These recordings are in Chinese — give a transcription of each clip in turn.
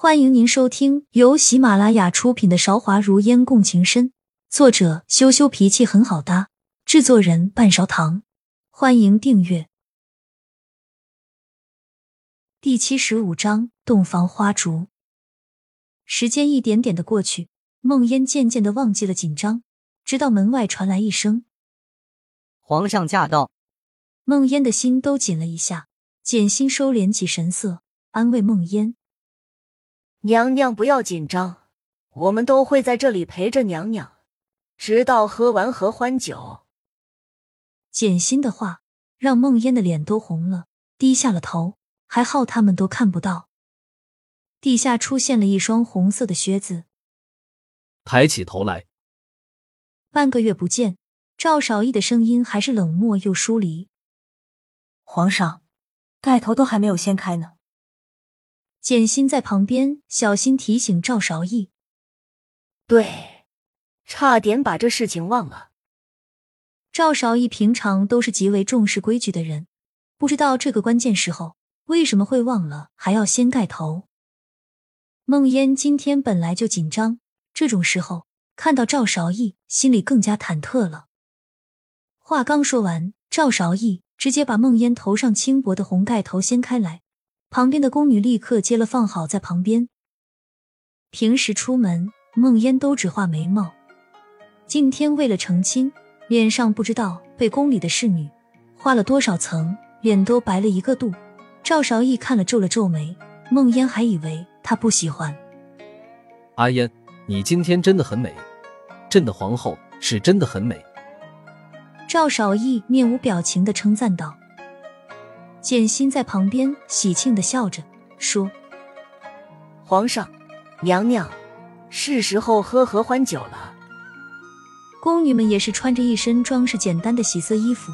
欢迎您收听由喜马拉雅出品的《韶华如烟共情深》，作者羞羞脾气很好搭，制作人半勺糖。欢迎订阅。第七十五章：洞房花烛。时间一点点的过去，梦烟渐渐的忘记了紧张，直到门外传来一声：“皇上驾到。”梦烟的心都紧了一下，简心收敛起神色，安慰梦烟。娘娘不要紧张，我们都会在这里陪着娘娘，直到喝完合欢酒。简心的话让梦烟的脸都红了，低下了头。还好他们都看不到，地下出现了一双红色的靴子。抬起头来，半个月不见，赵少义的声音还是冷漠又疏离。皇上，盖头都还没有掀开呢。简心在旁边小心提醒赵韶义：“对，差点把这事情忘了。”赵韶义平常都是极为重视规矩的人，不知道这个关键时候为什么会忘了还要掀盖头。梦烟今天本来就紧张，这种时候看到赵韶义，心里更加忐忑了。话刚说完，赵韶义直接把梦烟头上轻薄的红盖头掀开来。旁边的宫女立刻接了，放好在旁边。平时出门，梦烟都只画眉毛，今天为了成亲，脸上不知道被宫里的侍女画了多少层，脸都白了一个度。赵韶义看了皱了皱眉，梦烟还以为他不喜欢。阿烟，你今天真的很美，朕的皇后是真的很美。赵韶义面无表情的称赞道。简心在旁边喜庆的笑着说：“皇上，娘娘，是时候喝合欢酒了。”宫女们也是穿着一身装饰简单的喜色衣服，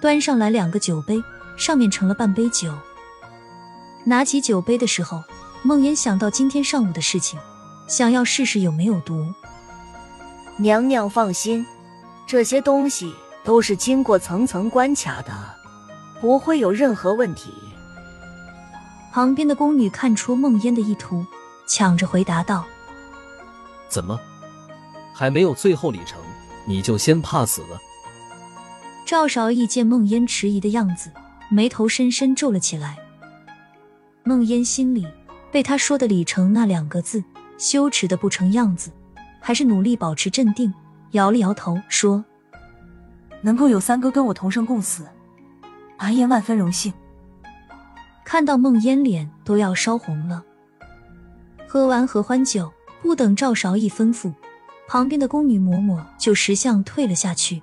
端上来两个酒杯，上面盛了半杯酒。拿起酒杯的时候，梦妍想到今天上午的事情，想要试试有没有毒。娘娘放心，这些东西都是经过层层关卡的。不会有任何问题。旁边的宫女看出梦烟的意图，抢着回答道：“怎么，还没有最后里程，你就先怕死了？”赵少义见梦烟迟疑的样子，眉头深深皱了起来。梦烟心里被他说的“里程”那两个字羞耻的不成样子，还是努力保持镇定，摇了摇头说：“能够有三哥跟我同生共死。”阿燕万分荣幸。看到孟烟脸都要烧红了。喝完合欢酒，不等赵韶义吩咐，旁边的宫女嬷嬷就识相退了下去。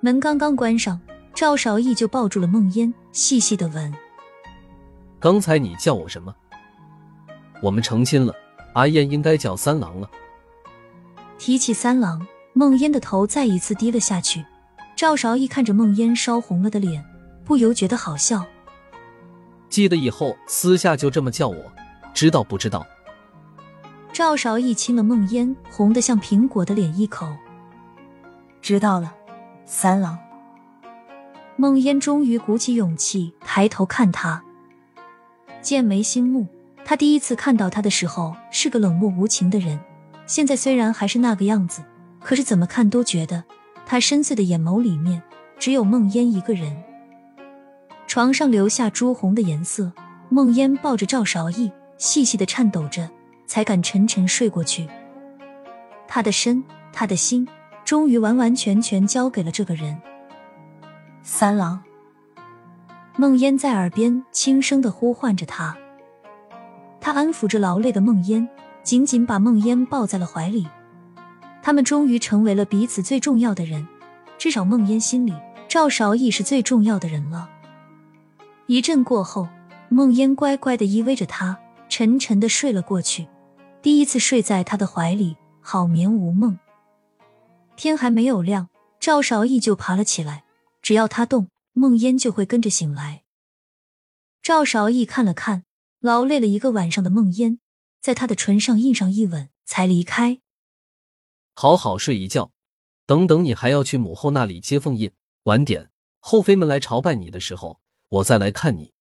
门刚刚关上，赵韶义就抱住了孟烟，细细的问：“刚才你叫我什么？我们成亲了，阿燕应该叫三郎了。”提起三郎，孟烟的头再一次低了下去。赵韶义看着孟烟烧红了的脸，不由觉得好笑。记得以后私下就这么叫我，知道不知道？赵韶义亲了梦烟红的像苹果的脸一口，知道了，三郎。梦烟终于鼓起勇气抬头看他，剑眉星目。他第一次看到他的时候是个冷漠无情的人，现在虽然还是那个样子，可是怎么看都觉得。他深邃的眼眸里面只有梦烟一个人。床上留下朱红的颜色，梦烟抱着赵韶义，细细的颤抖着，才敢沉沉睡过去。他的身，他的心，终于完完全全交给了这个人。三郎，梦烟在耳边轻声的呼唤着他。他安抚着劳累的梦烟，紧紧把梦烟抱在了怀里。他们终于成为了彼此最重要的人，至少梦烟心里，赵韶义是最重要的人了。一阵过后，梦烟乖乖的依偎着他，沉沉的睡了过去。第一次睡在他的怀里，好眠无梦。天还没有亮，赵韶义就爬了起来，只要他动，梦烟就会跟着醒来。赵韶义看了看劳累了一个晚上的梦烟，在他的唇上印上一吻，才离开。好好睡一觉，等等，你还要去母后那里接凤印。晚点，后妃们来朝拜你的时候，我再来看你。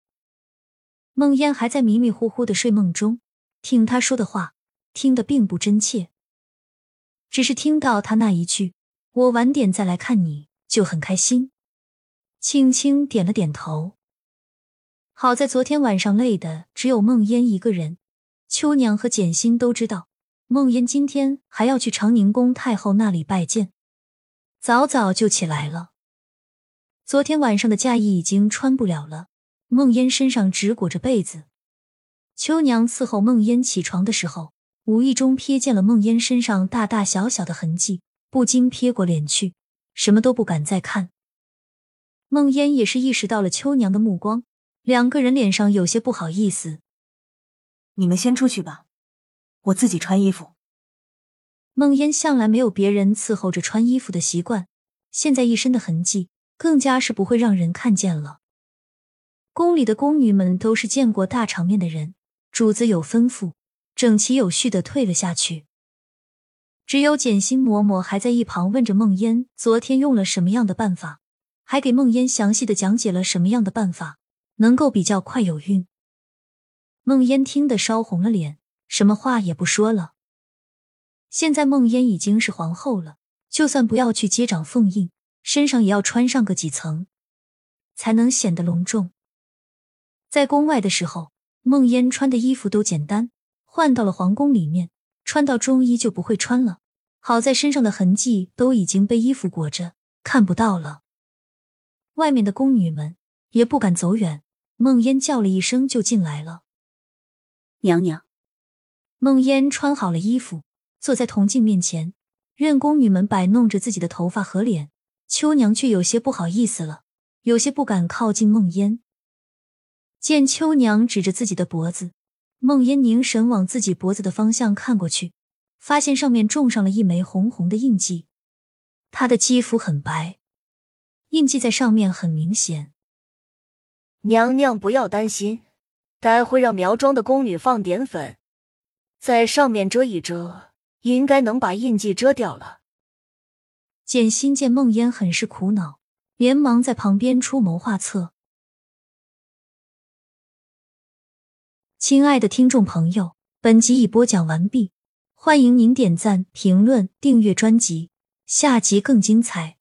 梦烟还在迷迷糊糊的睡梦中，听他说的话，听得并不真切，只是听到他那一句“我晚点再来看你”，就很开心，轻轻点了点头。好在昨天晚上累的只有梦烟一个人，秋娘和简心都知道梦烟今天还要去长宁宫太后那里拜见，早早就起来了。昨天晚上的嫁衣已经穿不了了，梦烟身上只裹着被子。秋娘伺候梦烟起床的时候，无意中瞥见了梦烟身上大大小小的痕迹，不禁撇过脸去，什么都不敢再看。梦烟也是意识到了秋娘的目光。两个人脸上有些不好意思。你们先出去吧，我自己穿衣服。梦烟向来没有别人伺候着穿衣服的习惯，现在一身的痕迹更加是不会让人看见了。宫里的宫女们都是见过大场面的人，主子有吩咐，整齐有序的退了下去。只有简心嬷嬷还在一旁问着梦烟昨天用了什么样的办法，还给梦烟详细的讲解了什么样的办法。能够比较快有孕。梦烟听得烧红了脸，什么话也不说了。现在梦烟已经是皇后了，就算不要去接掌凤印，身上也要穿上个几层，才能显得隆重。在宫外的时候，梦烟穿的衣服都简单，换到了皇宫里面，穿到中衣就不会穿了。好在身上的痕迹都已经被衣服裹着，看不到了。外面的宫女们也不敢走远。梦烟叫了一声，就进来了。娘娘，梦烟穿好了衣服，坐在铜镜面前，任宫女们摆弄着自己的头发和脸。秋娘却有些不好意思了，有些不敢靠近梦烟。见秋娘指着自己的脖子，梦烟凝神往自己脖子的方向看过去，发现上面种上了一枚红红的印记。她的肌肤很白，印记在上面很明显。娘娘不要担心，待会让苗庄的宫女放点粉，在上面遮一遮，应该能把印记遮掉了。简心见梦烟很是苦恼，连忙在旁边出谋划策。亲爱的听众朋友，本集已播讲完毕，欢迎您点赞、评论、订阅专辑，下集更精彩。